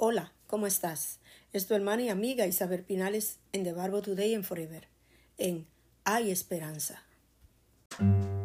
Hola, ¿cómo estás? Es tu hermana y amiga Isabel Pinales en The Barbo Today and Forever, en Hay Esperanza. hay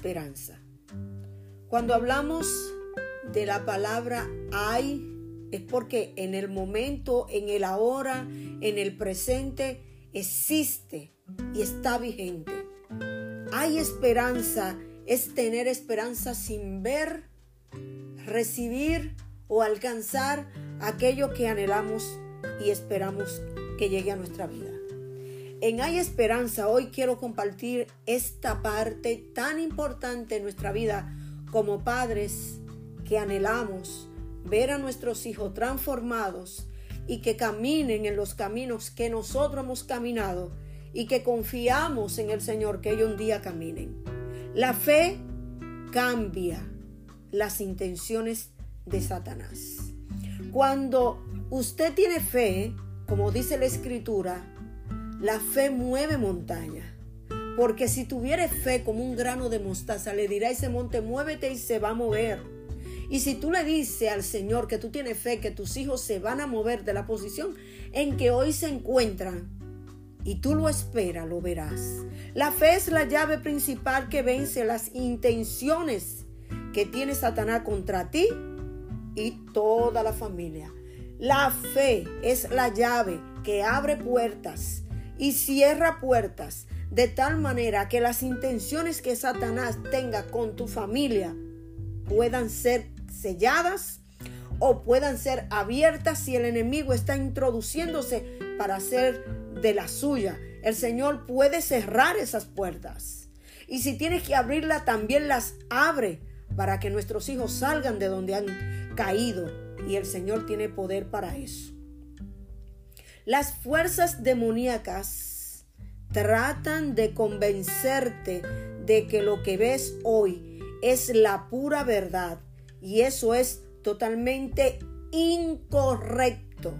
esperanza. Cuando hablamos de la palabra hay, es porque en el momento, en el ahora, en el presente, existe y está vigente. Hay esperanza, es tener esperanza sin ver, recibir o alcanzar aquello que anhelamos y esperamos que llegue a nuestra vida. En Hay Esperanza hoy quiero compartir esta parte tan importante en nuestra vida como padres que anhelamos ver a nuestros hijos transformados y que caminen en los caminos que nosotros hemos caminado y que confiamos en el Señor que ellos un día caminen. La fe cambia las intenciones de Satanás. Cuando usted tiene fe, como dice la escritura, la fe mueve montaña. Porque si tuviera fe como un grano de mostaza, le dirá a ese monte, muévete y se va a mover. Y si tú le dices al Señor que tú tienes fe, que tus hijos se van a mover de la posición en que hoy se encuentran, y tú lo esperas, lo verás. La fe es la llave principal que vence las intenciones que tiene Satanás contra ti y toda la familia. La fe es la llave que abre puertas y cierra puertas de tal manera que las intenciones que Satanás tenga con tu familia puedan ser selladas o puedan ser abiertas si el enemigo está introduciéndose para hacer de la suya. El Señor puede cerrar esas puertas. Y si tienes que abrirla, también las abre para que nuestros hijos salgan de donde han caído. Y el Señor tiene poder para eso. Las fuerzas demoníacas tratan de convencerte de que lo que ves hoy es la pura verdad y eso es totalmente incorrecto.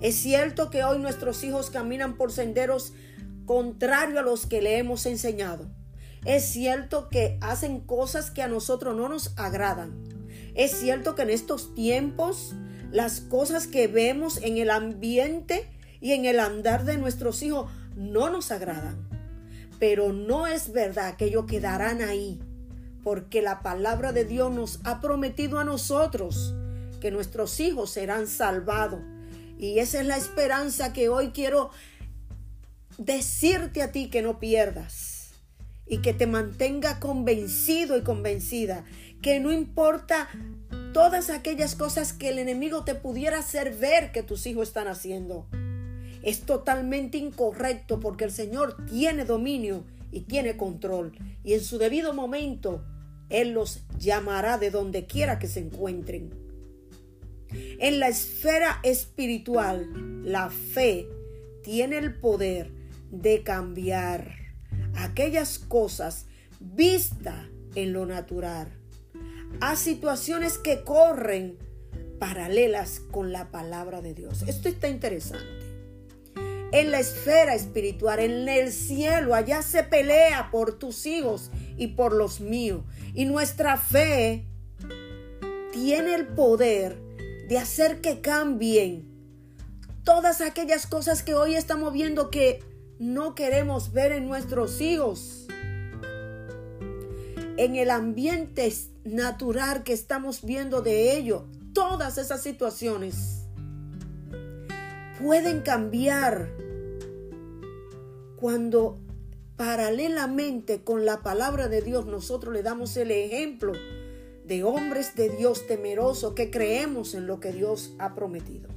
Es cierto que hoy nuestros hijos caminan por senderos contrarios a los que le hemos enseñado. Es cierto que hacen cosas que a nosotros no nos agradan. Es cierto que en estos tiempos las cosas que vemos en el ambiente y en el andar de nuestros hijos no nos agradan. Pero no es verdad que ellos quedarán ahí, porque la palabra de Dios nos ha prometido a nosotros que nuestros hijos serán salvados. Y esa es la esperanza que hoy quiero decirte a ti que no pierdas y que te mantenga convencido y convencida que no importa todas aquellas cosas que el enemigo te pudiera hacer ver que tus hijos están haciendo. Es totalmente incorrecto porque el Señor tiene dominio y tiene control. Y en su debido momento, Él los llamará de donde quiera que se encuentren. En la esfera espiritual, la fe tiene el poder de cambiar aquellas cosas vistas en lo natural a situaciones que corren paralelas con la palabra de Dios. Esto está interesante. En la esfera espiritual, en el cielo, allá se pelea por tus hijos y por los míos. Y nuestra fe tiene el poder de hacer que cambien todas aquellas cosas que hoy estamos viendo que no queremos ver en nuestros hijos. En el ambiente natural que estamos viendo de ello, todas esas situaciones pueden cambiar cuando paralelamente con la palabra de Dios nosotros le damos el ejemplo de hombres de Dios temerosos que creemos en lo que Dios ha prometido.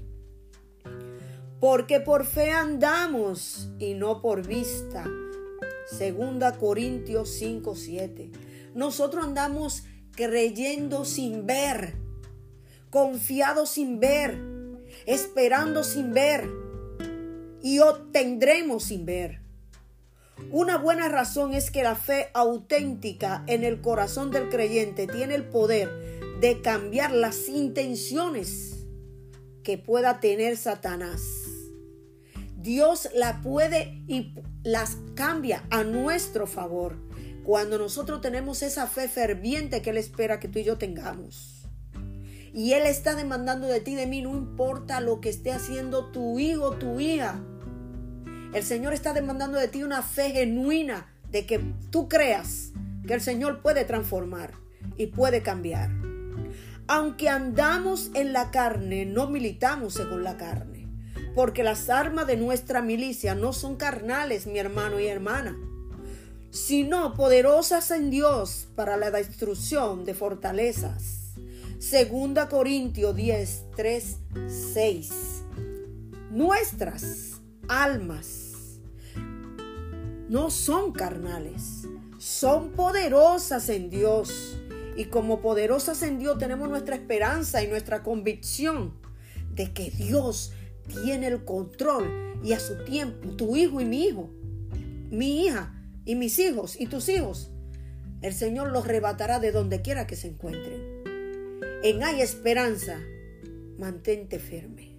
Porque por fe andamos y no por vista. Segunda Corintios 5, 7. Nosotros andamos creyendo sin ver, confiados sin ver, esperando sin ver y obtendremos sin ver. Una buena razón es que la fe auténtica en el corazón del creyente tiene el poder de cambiar las intenciones que pueda tener Satanás. Dios la puede y las cambia a nuestro favor cuando nosotros tenemos esa fe ferviente que Él espera que tú y yo tengamos. Y Él está demandando de ti, de mí, no importa lo que esté haciendo tu hijo, tu hija el Señor está demandando de ti una fe genuina de que tú creas que el Señor puede transformar y puede cambiar. Aunque andamos en la carne, no militamos según la carne, porque las armas de nuestra milicia no son carnales, mi hermano y hermana, sino poderosas en Dios para la destrucción de fortalezas. Segunda Corintios 10, 3, 6. Nuestras almas no son carnales, son poderosas en Dios. Y como poderosas en Dios tenemos nuestra esperanza y nuestra convicción de que Dios tiene el control y a su tiempo, tu hijo y mi hijo, mi hija y mis hijos y tus hijos, el Señor los arrebatará de donde quiera que se encuentren. En hay esperanza, mantente firme.